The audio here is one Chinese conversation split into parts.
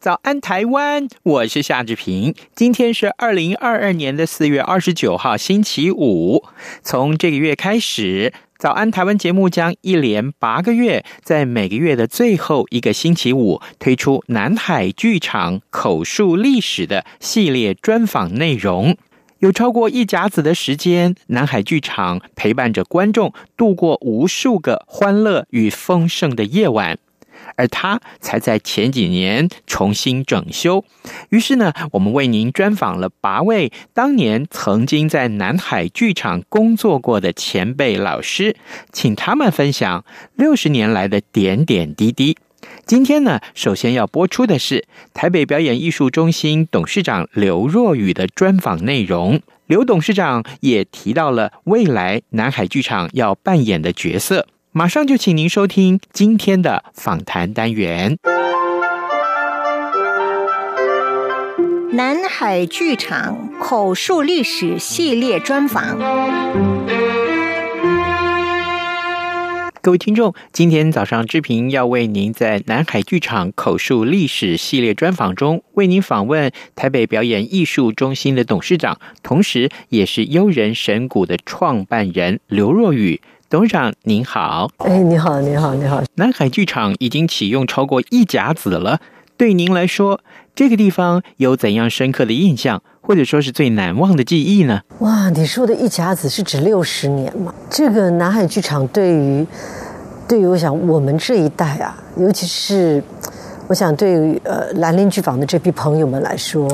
早安台湾，我是夏志平。今天是二零二二年的四月二十九号，星期五。从这个月开始，早安台湾节目将一连八个月，在每个月的最后一个星期五推出南海剧场口述历史的系列专访内容。有超过一甲子的时间，南海剧场陪伴着观众度过无数个欢乐与丰盛的夜晚。而他才在前几年重新整修，于是呢，我们为您专访了八位当年曾经在南海剧场工作过的前辈老师，请他们分享六十年来的点点滴滴。今天呢，首先要播出的是台北表演艺术中心董事长刘若瑀的专访内容。刘董事长也提到了未来南海剧场要扮演的角色。马上就请您收听今天的访谈单元。南海剧场口述历史系列专访。各位听众，今天早上志平要为您在南海剧场口述历史系列专访中，为您访问台北表演艺术中心的董事长，同时也是悠人神谷的创办人刘若雨。董事长您好，哎，你好，你好，你好。南海剧场已经启用超过一甲子了，对您来说，这个地方有怎样深刻的印象，或者说是最难忘的记忆呢？哇，你说的一甲子是指六十年吗？这个南海剧场对于，对于我想我们这一代啊，尤其是我想对于呃兰陵剧坊的这批朋友们来说，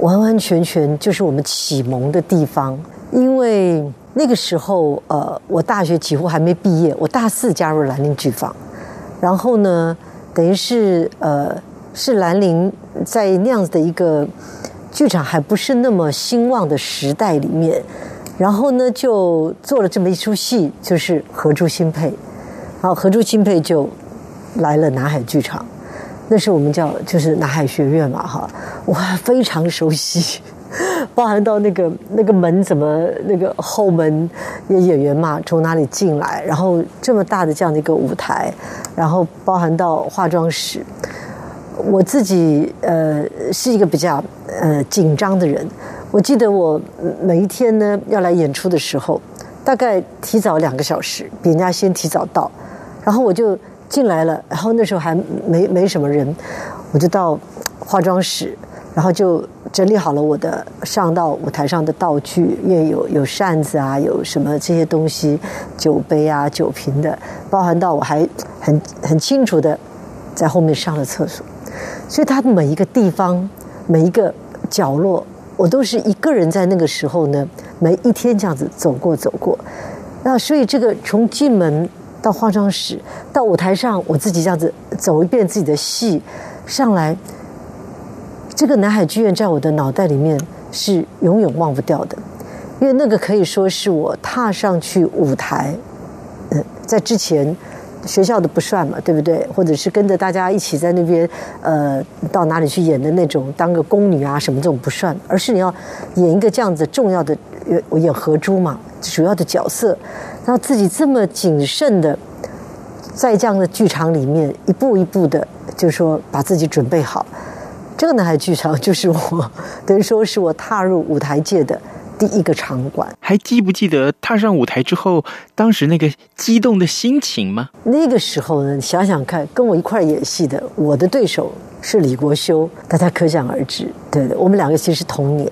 完完全全就是我们启蒙的地方，因为。那个时候，呃，我大学几乎还没毕业，我大四加入兰陵剧坊，然后呢，等于是呃，是兰陵在那样子的一个剧场还不是那么兴旺的时代里面，然后呢，就做了这么一出戏，就是《荷珠新配》，然后《荷珠新配》就来了南海剧场，那时候我们叫就是南海学院嘛，哈，我非常熟悉。包含到那个那个门怎么那个后门演演员嘛，从哪里进来？然后这么大的这样的一个舞台，然后包含到化妆室。我自己呃是一个比较呃紧张的人。我记得我每一天呢要来演出的时候，大概提早两个小时，比人家先提早到，然后我就进来了。然后那时候还没没什么人，我就到化妆室。然后就整理好了我的上到舞台上的道具，因为有有扇子啊，有什么这些东西，酒杯啊、酒瓶的，包含到我还很很清楚的在后面上了厕所，所以它的每一个地方、每一个角落，我都是一个人在那个时候呢，每一天这样子走过走过。那所以这个从进门到化妆室到舞台上，我自己这样子走一遍自己的戏上来。这个南海剧院在我的脑袋里面是永远忘不掉的，因为那个可以说是我踏上去舞台，呃，在之前学校的不算嘛，对不对？或者是跟着大家一起在那边，呃，到哪里去演的那种，当个宫女啊什么这种不算，而是你要演一个这样子重要的，我演何珠嘛，主要的角色，然后自己这么谨慎的在这样的剧场里面一步一步的，就是说把自己准备好。这个男孩剧场就是我，等于说是我踏入舞台界的第一个场馆。还记不记得踏上舞台之后，当时那个激动的心情吗？那个时候呢，想想看，跟我一块演戏的，我的对手是李国修，大家可想而知。对的，我们两个其实是同年。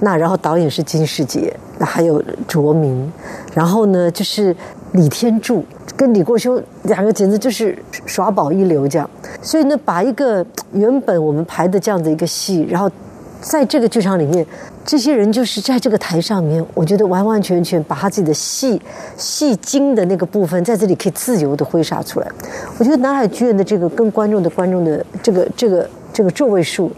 那然后导演是金世杰，那还有卓明，然后呢就是李天柱。跟李国修两个简直就是耍宝一流这样，所以呢，把一个原本我们排的这样的一个戏，然后在这个剧场里面，这些人就是在这个台上面，我觉得完完全全把他自己的戏戏精的那个部分，在这里可以自由的挥洒出来。我觉得南海剧院的这个跟观众的观众的这个这个这个座位数，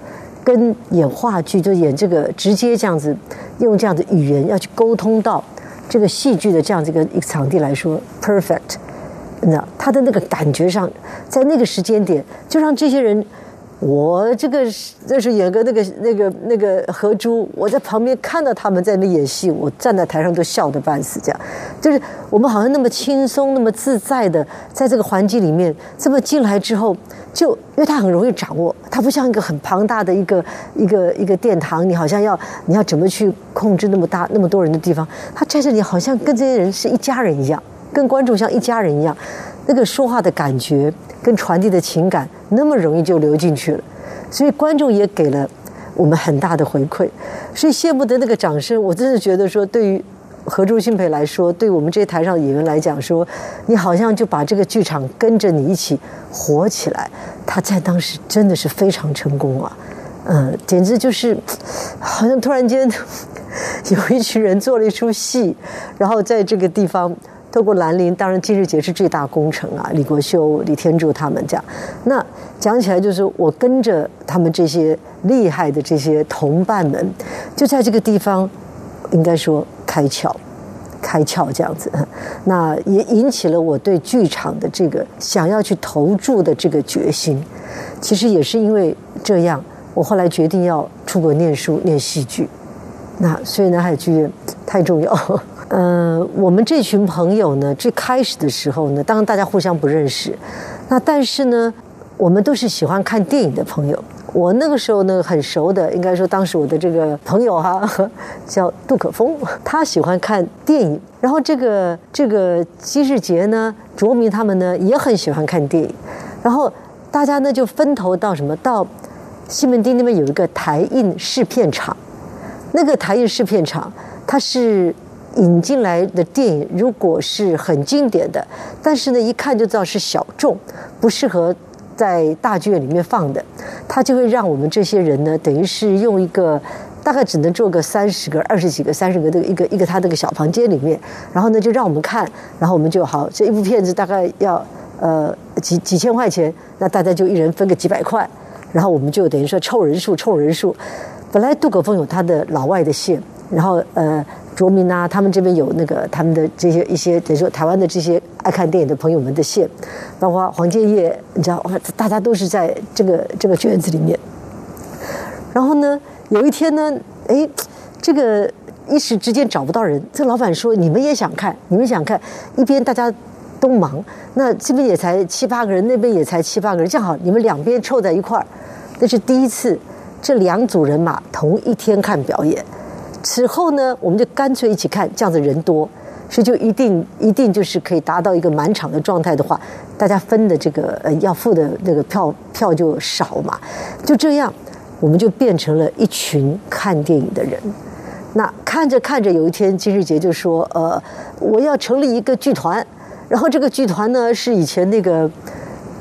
跟演话剧就演这个直接这样子用这样的语言要去沟通到这个戏剧的这样子一个一个场地来说，perfect。那他的那个感觉上，在那个时间点，就让这些人。我这个这是演个那个那个那个何珠，我在旁边看到他们在那演戏，我站在台上都笑得半死。这样，就是我们好像那么轻松、那么自在的在这个环境里面，这么进来之后，就因为他很容易掌握，他不像一个很庞大的一个一个一个殿堂，你好像要你要怎么去控制那么大那么多人的地方，他在这里好像跟这些人是一家人一样，跟观众像一家人一样，那个说话的感觉跟传递的情感。那么容易就流进去了，所以观众也给了我们很大的回馈，所以谢幕的那个掌声，我真的觉得说，对于荷珠新培来说，对我们这些台上演员来讲说，你好像就把这个剧场跟着你一起活起来，他在当时真的是非常成功啊，嗯，简直就是好像突然间 有一群人做了一出戏，然后在这个地方。透过兰陵，当然金日杰是最大功臣啊，李国修、李天柱他们这样。那讲起来就是我跟着他们这些厉害的这些同伴们，就在这个地方，应该说开窍，开窍这样子。那也引起了我对剧场的这个想要去投注的这个决心。其实也是因为这样，我后来决定要出国念书，念戏剧。那所以南海剧院太重要。嗯、呃，我们这群朋友呢，最开始的时候呢，当大家互相不认识，那但是呢，我们都是喜欢看电影的朋友。我那个时候呢，很熟的，应该说当时我的这个朋友哈、啊，叫杜可风，他喜欢看电影。然后这个这个金士杰呢，卓明他们呢，也很喜欢看电影。然后大家呢就分头到什么，到西门町那边有一个台印试片场，那个台印试片场，它是。引进来的电影如果是很经典的，但是呢，一看就知道是小众，不适合在大剧院里面放的，他就会让我们这些人呢，等于是用一个大概只能坐个三十个、二十几个、三十个的一个一个他这个小房间里面，然后呢就让我们看，然后我们就好，这一部片子大概要呃几几千块钱，那大家就一人分个几百块，然后我们就等于说凑人数凑人数，本来杜可风有他的老外的线，然后呃。卓明啊，他们这边有那个他们的这些一些，等于说台湾的这些爱看电影的朋友们的线，包括黄建业，你知道，大家都是在这个这个圈子里面。然后呢，有一天呢，哎，这个一时之间找不到人，这老板说：“你们也想看，你们想看。”一边大家都忙，那这边也才七八个人，那边也才七八个人，正好你们两边凑在一块儿，那是第一次，这两组人马同一天看表演。此后呢，我们就干脆一起看，这样子人多，所以就一定一定就是可以达到一个满场的状态的话，大家分的这个呃要付的那个票票就少嘛，就这样，我们就变成了一群看电影的人。那看着看着，有一天金士杰就说：“呃，我要成立一个剧团，然后这个剧团呢是以前那个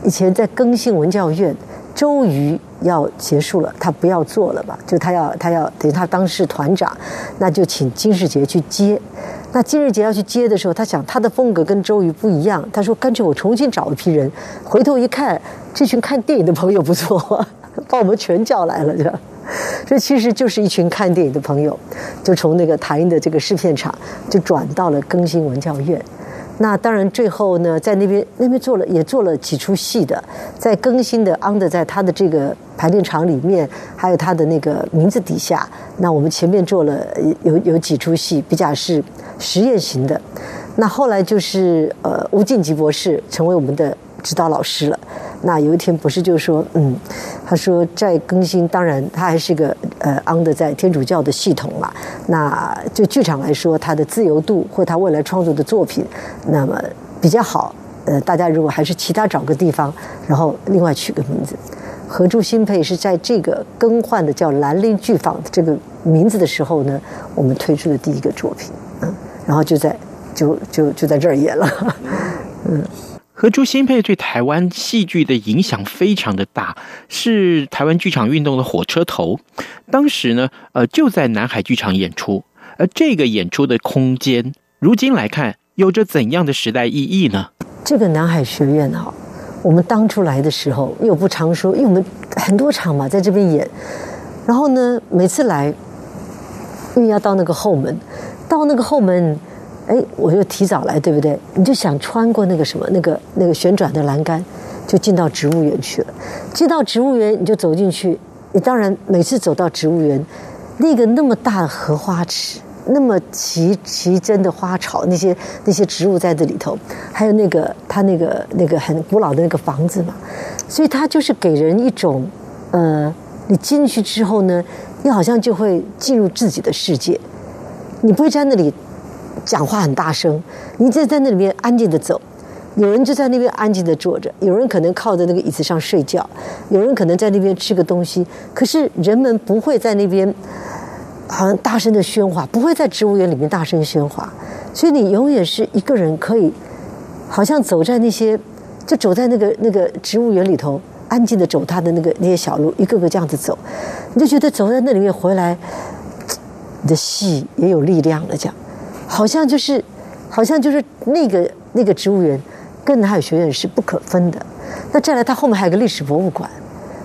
以前在更新文教院。”周瑜要结束了，他不要做了吧？就他要，他要等于他当是团长，那就请金士杰去接。那金士杰要去接的时候，他想他的风格跟周瑜不一样，他说干脆我重新找一批人。回头一看，这群看电影的朋友不错，把我们全叫来了，这。这其实就是一群看电影的朋友，就从那个台英的这个试片场，就转到了更新文教院。那当然，最后呢，在那边那边做了也做了几出戏的，在更新的 under 在他的这个排练场里面，还有他的那个名字底下。那我们前面做了有有几出戏，比较是实验型的。那后来就是呃，吴敬吉博士成为我们的指导老师了。那有一天不是就说，嗯，他说在更新，当然他还是个呃 under 在天主教的系统嘛。那就剧场来说，他的自由度或他未来创作的作品，那么比较好。呃，大家如果还是其他找个地方，然后另外取个名字，荷珠新配是在这个更换的叫兰陵剧坊这个名字的时候呢，我们推出的第一个作品，嗯，然后就在就就就在这儿演了，嗯。荷珠新佩对台湾戏剧的影响非常的大，是台湾剧场运动的火车头。当时呢，呃，就在南海剧场演出，而这个演出的空间，如今来看，有着怎样的时代意义呢？这个南海学院哈，我们当初来的时候，因为我不常说，因为我们很多场嘛，在这边演，然后呢，每次来，因为要到那个后门，到那个后门。哎，我就提早来，对不对？你就想穿过那个什么，那个那个旋转的栏杆，就进到植物园去了。进到植物园，你就走进去。你当然每次走到植物园，那个那么大的荷花池，那么奇奇珍的花草，那些那些植物在这里头，还有那个它那个那个很古老的那个房子嘛，所以它就是给人一种，呃，你进去之后呢，你好像就会进入自己的世界，你不会在那里。讲话很大声，你就在那里面安静的走，有人就在那边安静的坐着，有人可能靠在那个椅子上睡觉，有人可能在那边吃个东西。可是人们不会在那边好像大声的喧哗，不会在植物园里面大声喧哗，所以你永远是一个人可以，好像走在那些，就走在那个那个植物园里头，安静的走他的那个那些小路，一个个这样子走，你就觉得走在那里面回来，你的戏也有力量了，这样。好像就是，好像就是那个那个植物园，跟南海学院是不可分的。那再来，它后面还有个历史博物馆。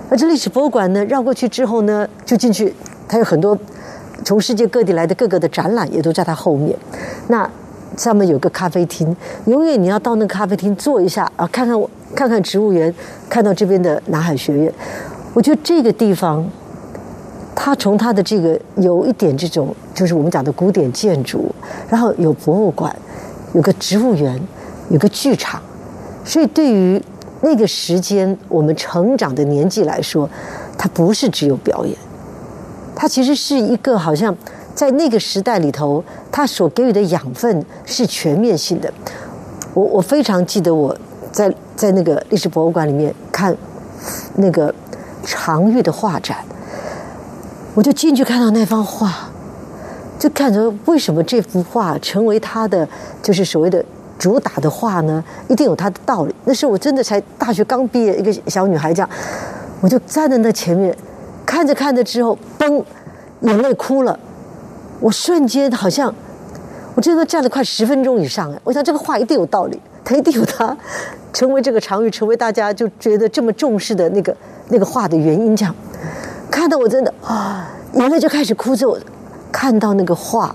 那这历史博物馆呢，绕过去之后呢，就进去，它有很多从世界各地来的各个的展览，也都在它后面。那上面有个咖啡厅，永远你要到那个咖啡厅坐一下啊，看看，看看植物园，看到这边的南海学院。我觉得这个地方。它从它的这个有一点这种，就是我们讲的古典建筑，然后有博物馆，有个植物园，有个剧场，所以对于那个时间我们成长的年纪来说，它不是只有表演，它其实是一个好像在那个时代里头，它所给予的养分是全面性的。我我非常记得我在在那个历史博物馆里面看那个常玉的画展。我就进去看到那幅画，就看着为什么这幅画成为他的就是所谓的主打的画呢？一定有它的道理。那时候我真的才大学刚毕业，一个小女孩这样，我就站在那前面，看着看着之后，嘣，眼泪哭了。我瞬间好像，我真的站了快十分钟以上哎！我想这个画一定有道理，它一定有它成为这个常玉，成为大家就觉得这么重视的那个那个画的原因这样。看到我真的啊，眼泪就开始哭。着看到那个画，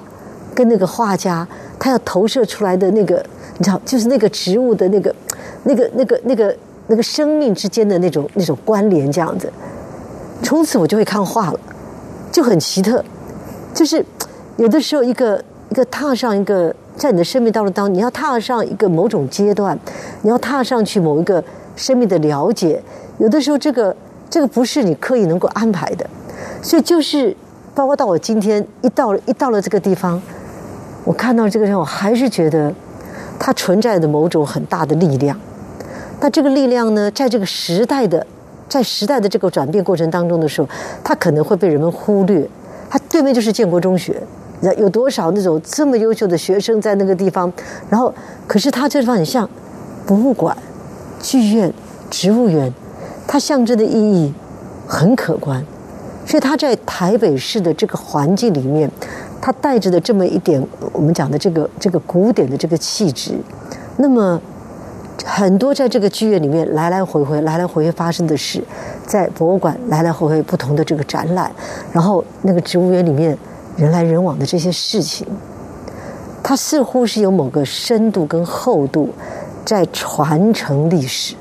跟那个画家他要投射出来的那个，你知道，就是那个植物的那个、那个、那个、那个、那个生命之间的那种、那种关联，这样子。从此我就会看画了，就很奇特。就是有的时候，一个一个踏上一个在你的生命道路当，你要踏上一个某种阶段，你要踏上去某一个生命的了解。有的时候，这个。这个不是你刻意能够安排的，所以就是包括到我今天一到了一到了这个地方，我看到这个人，我还是觉得它存在的某种很大的力量。那这个力量呢，在这个时代的在时代的这个转变过程当中的时候，它可能会被人们忽略。它对面就是建国中学，有多少那种这么优秀的学生在那个地方？然后，可是它这地方很像博物馆、剧院、植物园。它象征的意义很可观，所以它在台北市的这个环境里面，它带着的这么一点我们讲的这个这个古典的这个气质，那么很多在这个剧院里面来来回回来来回回发生的事，在博物馆来来回回不同的这个展览，然后那个植物园里面人来人往的这些事情，它似乎是有某个深度跟厚度在传承历史。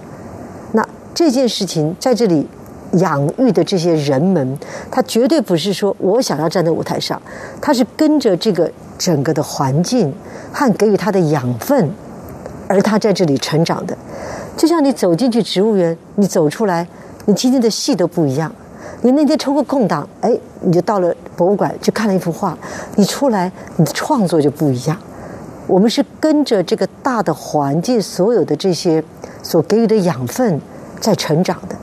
这件事情在这里养育的这些人们，他绝对不是说我想要站在舞台上，他是跟着这个整个的环境和给予他的养分，而他在这里成长的。就像你走进去植物园，你走出来，你今天的戏都不一样。你那天抽个空档，哎，你就到了博物馆去看了一幅画，你出来你的创作就不一样。我们是跟着这个大的环境，所有的这些所给予的养分。在成长的，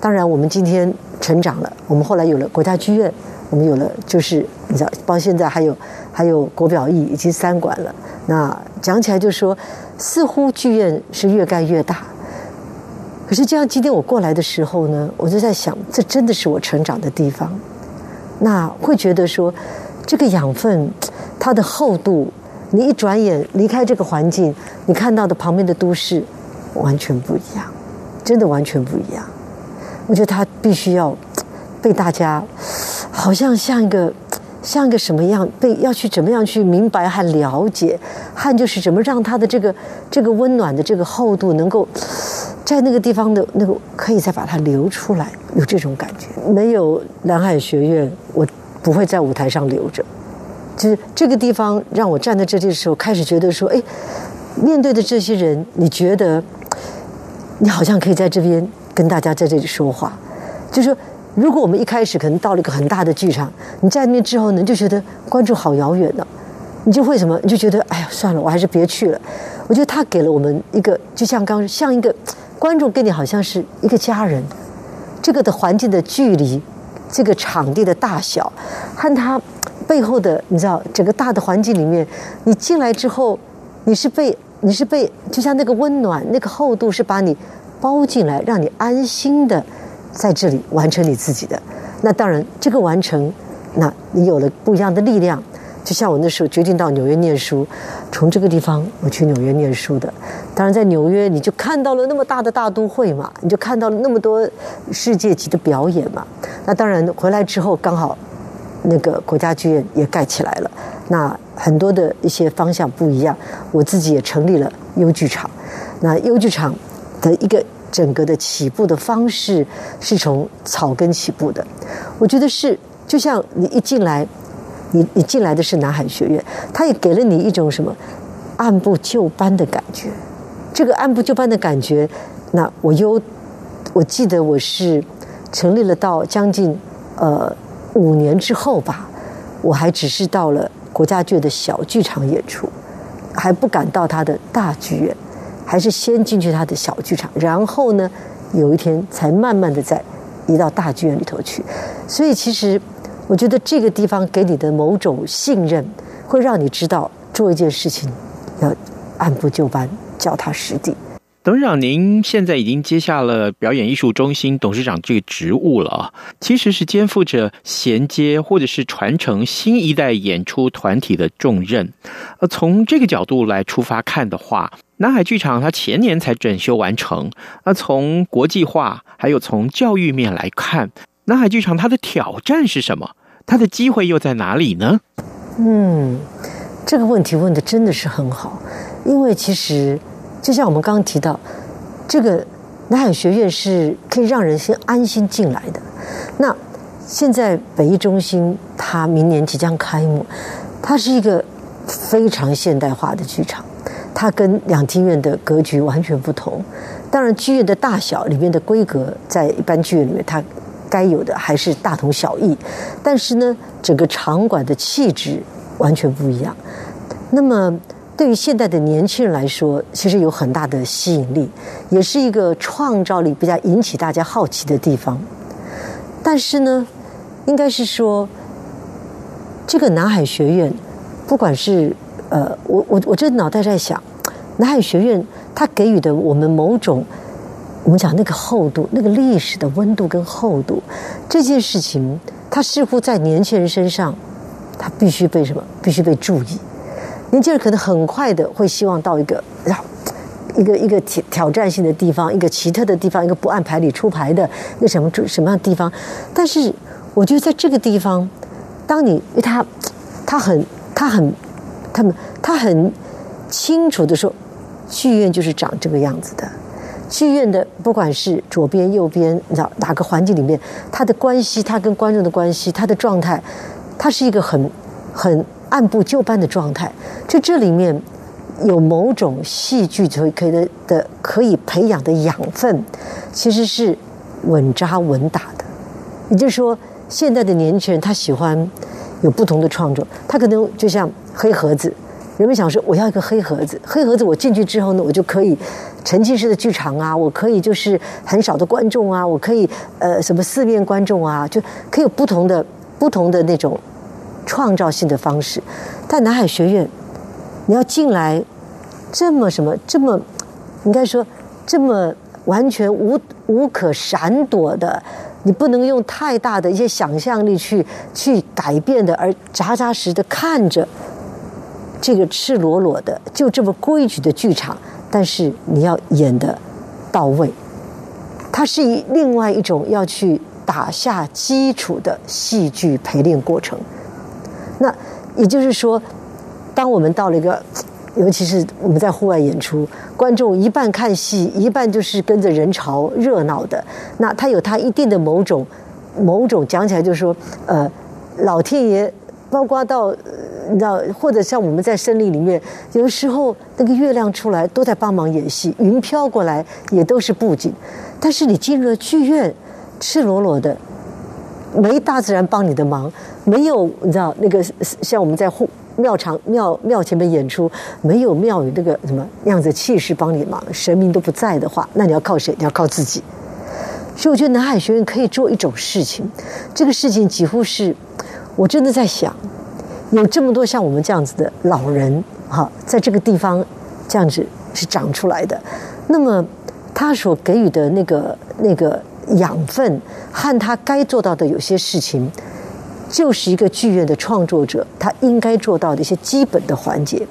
当然，我们今天成长了。我们后来有了国家剧院，我们有了就是你知道，包括现在还有还有国表艺以及三馆了。那讲起来就说，似乎剧院是越盖越大。可是这样，今天我过来的时候呢，我就在想，这真的是我成长的地方。那会觉得说，这个养分它的厚度，你一转眼离开这个环境，你看到的旁边的都市完全不一样，真的完全不一样。我觉得他必须要被大家，好像像一个像一个什么样，被要去怎么样去明白和了解，和就是怎么让他的这个这个温暖的这个厚度能够。在那个地方的那个，可以再把它流出来，有这种感觉。没有蓝海学院，我不会在舞台上留着。就是这个地方让我站在这里的时候，开始觉得说，哎，面对的这些人，你觉得你好像可以在这边跟大家在这里说话。就是说，如果我们一开始可能到了一个很大的剧场，你在那之后呢，就觉得观众好遥远呢，你就会什么？你就觉得，哎呀，算了，我还是别去了。我觉得他给了我们一个，就像刚像一个。观众跟你好像是一个家人，这个的环境的距离，这个场地的大小，和他背后的你知道整个大的环境里面，你进来之后，你是被你是被就像那个温暖那个厚度是把你包进来，让你安心的在这里完成你自己的。那当然，这个完成，那你有了不一样的力量。就像我那时候决定到纽约念书，从这个地方我去纽约念书的。当然，在纽约你就看到了那么大的大都会嘛，你就看到了那么多世界级的表演嘛。那当然回来之后，刚好那个国家剧院也盖起来了。那很多的一些方向不一样，我自己也成立了优剧场。那优剧场的一个整个的起步的方式是从草根起步的。我觉得是，就像你一进来。你你进来的是南海学院，他也给了你一种什么按部就班的感觉。这个按部就班的感觉，那我优我记得我是成立了到将近呃五年之后吧，我还只是到了国家剧的小剧场演出，还不敢到他的大剧院，还是先进去他的小剧场，然后呢，有一天才慢慢的再移到大剧院里头去。所以其实。我觉得这个地方给你的某种信任，会让你知道做一件事情要按部就班，脚踏实地。董事长，您现在已经接下了表演艺术中心董事长这个职务了啊，其实是肩负着衔接或者是传承新一代演出团体的重任。呃，从这个角度来出发看的话，南海剧场它前年才整修完成。那从国际化还有从教育面来看。南海剧场它的挑战是什么？它的机会又在哪里呢？嗯，这个问题问得真的是很好，因为其实就像我们刚刚提到，这个南海学院是可以让人先安心进来的。那现在北艺中心它明年即将开幕，它是一个非常现代化的剧场，它跟两厅院的格局完全不同。当然，剧院的大小里面的规格，在一般剧院里面它。该有的还是大同小异，但是呢，整个场馆的气质完全不一样。那么，对于现代的年轻人来说，其实有很大的吸引力，也是一个创造力比较引起大家好奇的地方。但是呢，应该是说，这个南海学院，不管是呃，我我我这脑袋在想，南海学院它给予的我们某种。我们讲那个厚度，那个历史的温度跟厚度，这件事情，它似乎在年轻人身上，它必须被什么？必须被注意。年轻人可能很快的会希望到一个，一个一个挑挑战性的地方，一个奇特的地方，一个不按牌理出牌的一个什么什么样的地方。但是，我觉得在这个地方，当你因为他他很他很他们他很清楚的说，剧院就是长这个样子的。剧院的不管是左边右边，你知道哪个环境里面，它的关系，它跟观众的关系，它的状态，它是一个很很按部就班的状态。就这里面有某种戏剧可以可以的的可以培养的养分，其实是稳扎稳打的。也就是说，现在的年轻人他喜欢有不同的创作，他可能就像黑盒子，人们想说，我要一个黑盒子，黑盒子我进去之后呢，我就可以沉浸式的剧场啊，我可以就是很少的观众啊，我可以呃什么四面观众啊，就可以有不同的不同的那种创造性的方式。但南海学院，你要进来这么什么这么，应该说这么完全无无可闪躲的，你不能用太大的一些想象力去去改变的，而扎扎实实的看着。这个赤裸裸的，就这么规矩的剧场，但是你要演得到位，它是以另外一种要去打下基础的戏剧陪练过程。那也就是说，当我们到了一个，尤其是我们在户外演出，观众一半看戏，一半就是跟着人潮热闹的，那它有它一定的某种某种讲起来就是说，呃，老天爷包括到。你知道，或者像我们在森林里面，有的时候那个月亮出来都在帮忙演戏，云飘过来也都是布景。但是你进入了剧院，赤裸裸的，没大自然帮你的忙，没有你知道那个像我们在庙场庙庙前面演出，没有庙宇那个什么样子气势帮你忙，神明都不在的话，那你要靠谁？你要靠自己。所以我觉得南海学院可以做一种事情，这个事情几乎是，我真的在想。有这么多像我们这样子的老人，哈，在这个地方这样子是长出来的，那么他所给予的那个那个养分和他该做到的有些事情，就是一个剧院的创作者他应该做到的一些基本的环节，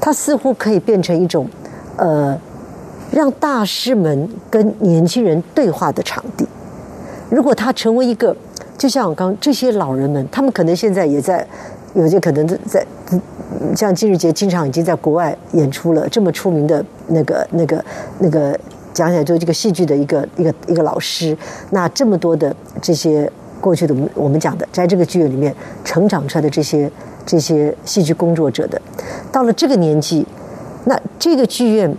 他似乎可以变成一种呃，让大师们跟年轻人对话的场地。如果他成为一个，就像我刚这些老人们，他们可能现在也在。有些可能在，像金日杰经常已经在国外演出了，这么出名的那个、那个、那个，讲起来就这个戏剧的一个一个一个老师。那这么多的这些过去的我们我们讲的，在这个剧院里面成长出来的这些这些戏剧工作者的，到了这个年纪，那这个剧院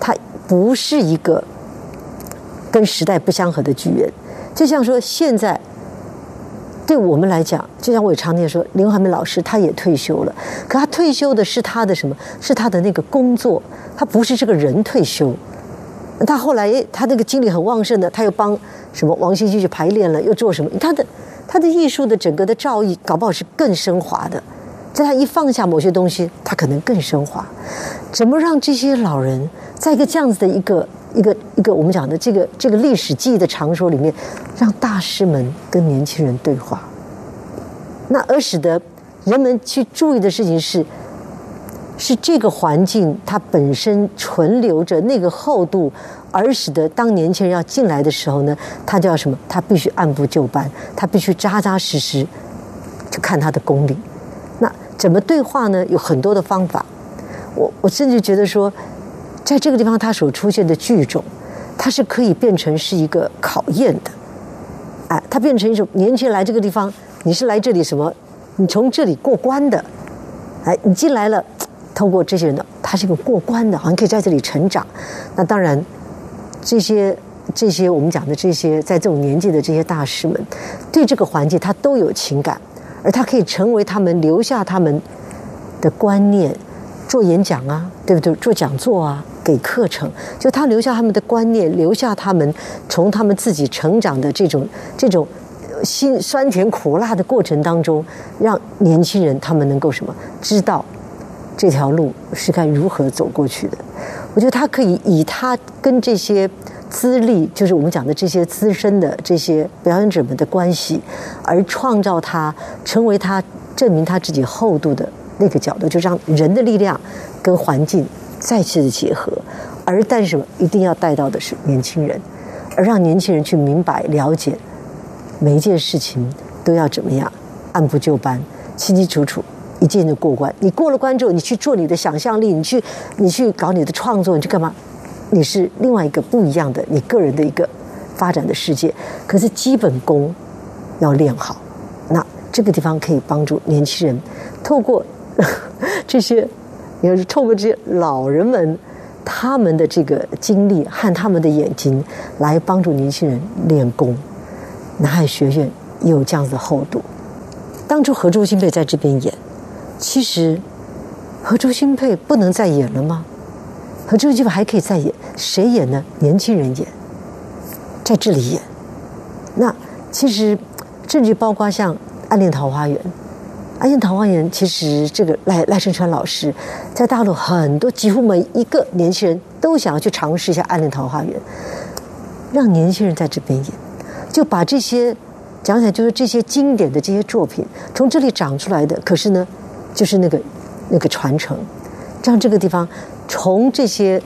它不是一个跟时代不相合的剧院，就像说现在。对我们来讲，就像我常年说，林怀民老师他也退休了，可他退休的是他的什么？是他的那个工作，他不是这个人退休。他后来他那个精力很旺盛的，他又帮什么王星去排练了，又做什么？他的他的艺术的整个的造诣，搞不好是更升华的。在他一放下某些东西，他可能更升华。怎么让这些老人在一个这样子的一个？一个一个我们讲的这个这个历史记忆的场所里面，让大师们跟年轻人对话，那而使得人们去注意的事情是，是这个环境它本身存留着那个厚度，而使得当年轻人要进来的时候呢，他就要什么？他必须按部就班，他必须扎扎实实，就看他的功力。那怎么对话呢？有很多的方法。我我甚至觉得说。在这个地方，它所出现的剧种，它是可以变成是一个考验的，哎，它变成一种年轻人来这个地方，你是来这里什么？你从这里过关的，哎，你进来了，透过这些人的，他是一个过关的，好像可以在这里成长。那当然，这些这些我们讲的这些，在这种年纪的这些大师们，对这个环境他都有情感，而他可以成为他们留下他们的观念，做演讲啊，对不对？做讲座啊。给课程，就他留下他们的观念，留下他们从他们自己成长的这种 这种辛酸甜苦辣的过程当中，让年轻人他们能够什么知道这条路是该如何走过去的。我觉得他可以以他跟这些资历，就是我们讲的这些资深的这些表演者们的关系，而创造他成为他证明他自己厚度的那个角度，就让人的力量跟环境。再次的结合，而但是一定要带到的是年轻人，而让年轻人去明白了解每一件事情都要怎么样按部就班、清清楚楚，一件就过关。你过了关之后，你去做你的想象力，你去你去搞你的创作，你去干嘛？你是另外一个不一样的你个人的一个发展的世界。可是基本功要练好，那这个地方可以帮助年轻人透过 这些。你要是透过这些老人们，他们的这个经历和他们的眼睛，来帮助年轻人练功。南海学院也有这样子的厚度。当初何周新被在这边演，其实和周星配不能再演了吗？和周星配还可以再演，谁演呢？年轻人演，在这里演。那其实甚至包括像《暗恋桃花源》，《暗恋桃花源》其实这个赖赖声川老师在大陆很多几乎每一个年轻人都想要去尝试一下《暗恋桃花源》，让年轻人在这边演，就把这些讲起来就是这些经典的这些作品从这里长出来的，可是呢，就是那个那个传承，让这个地方从这些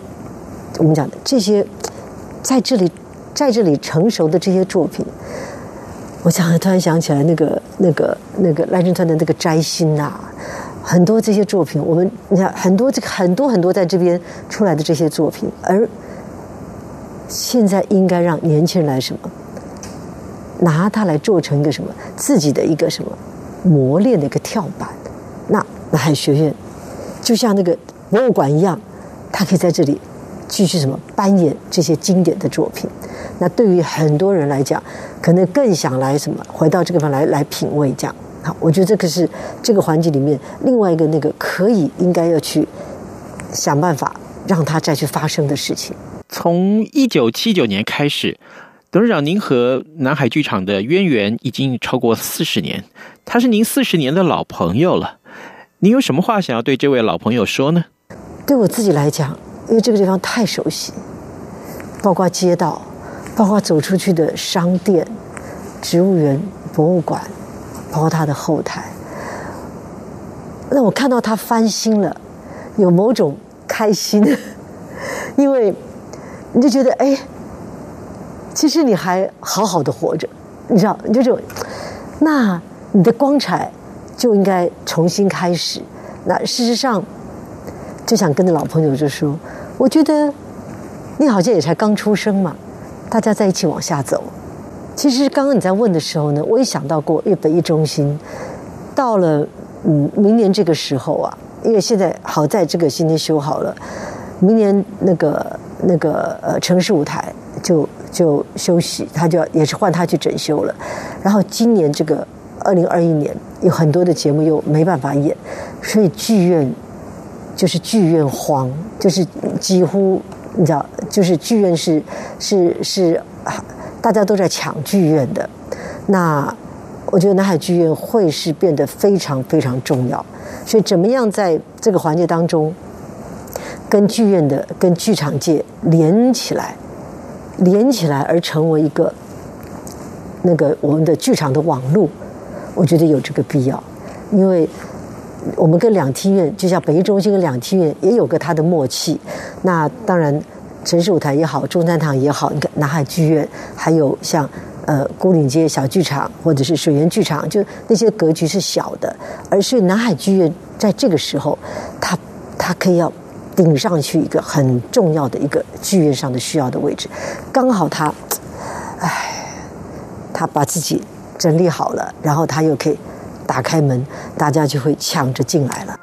我们讲的这些在这里。在这里成熟的这些作品，我想突然想起来那个那个那个赖声川的那个摘星呐，很多这些作品，我们你看很多这个很多很多在这边出来的这些作品，而现在应该让年轻人来什么，拿它来做成一个什么自己的一个什么磨练的一个跳板，南海学院就像那个博物馆一样，它可以在这里继续什么扮演这些经典的作品。那对于很多人来讲，可能更想来什么，回到这个地方来来品味这样。好，我觉得这个是这个环节里面另外一个那个可以应该要去想办法让它再去发生的事情。从一九七九年开始，董事长您和南海剧场的渊源已经超过四十年，他是您四十年的老朋友了。你有什么话想要对这位老朋友说呢？对我自己来讲，因为这个地方太熟悉，包括街道。包括走出去的商店、植物园、博物馆，包括他的后台，那我看到他翻新了，有某种开心，因为你就觉得哎，其实你还好好的活着，你知道，你就这种，那你的光彩就应该重新开始。那事实上，就想跟着老朋友就说，我觉得你好像也才刚出生嘛。大家在一起往下走。其实刚刚你在问的时候呢，我也想到过，因为北艺中心到了嗯明年这个时候啊，因为现在好在这个今天修好了，明年那个那个呃城市舞台就就休息，他就要也是换他去整修了。然后今年这个二零二一年有很多的节目又没办法演，所以剧院就是剧院荒，就是几乎。你知道，就是剧院是是是，大家都在抢剧院的。那我觉得南海剧院会是变得非常非常重要。所以怎么样在这个环节当中，跟剧院的、跟剧场界连起来，连起来而成为一个那个我们的剧场的网路，我觉得有这个必要，因为。我们跟两厅院，就像北艺中心跟两厅院也有个它的默契。那当然，城市舞台也好，中山堂也好，你看南海剧院，还有像呃牯岭街小剧场或者是水源剧场，就那些格局是小的。而是南海剧院在这个时候，它它可以要顶上去一个很重要的一个剧院上的需要的位置。刚好他，哎，他把自己整理好了，然后他又可以。打开门，大家就会抢着进来了。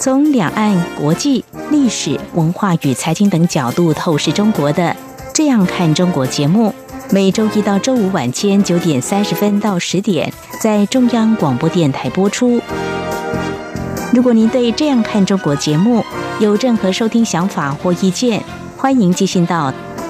从两岸、国际、历史、文化与财经等角度透视中国的《这样看中国》节目，每周一到周五晚间九点三十分到十点在中央广播电台播出。如果您对《这样看中国》节目有任何收听想法或意见，欢迎寄信到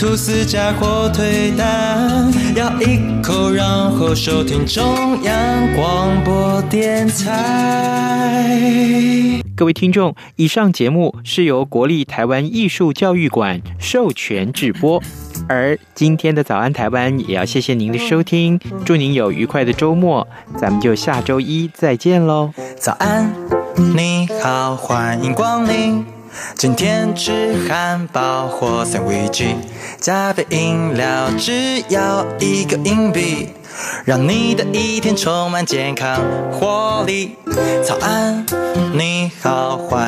吐司加火腿蛋，咬一口，然后收听中央广播电台。各位听众，以上节目是由国立台湾艺术教育馆授权制播。而今天的早安台湾也要谢谢您的收听，祝您有愉快的周末，咱们就下周一再见喽。早安，你好，欢迎光临。今天吃汉堡或三明治，加杯饮料只要一个硬币，让你的一天充满健康活力。早安，你好，坏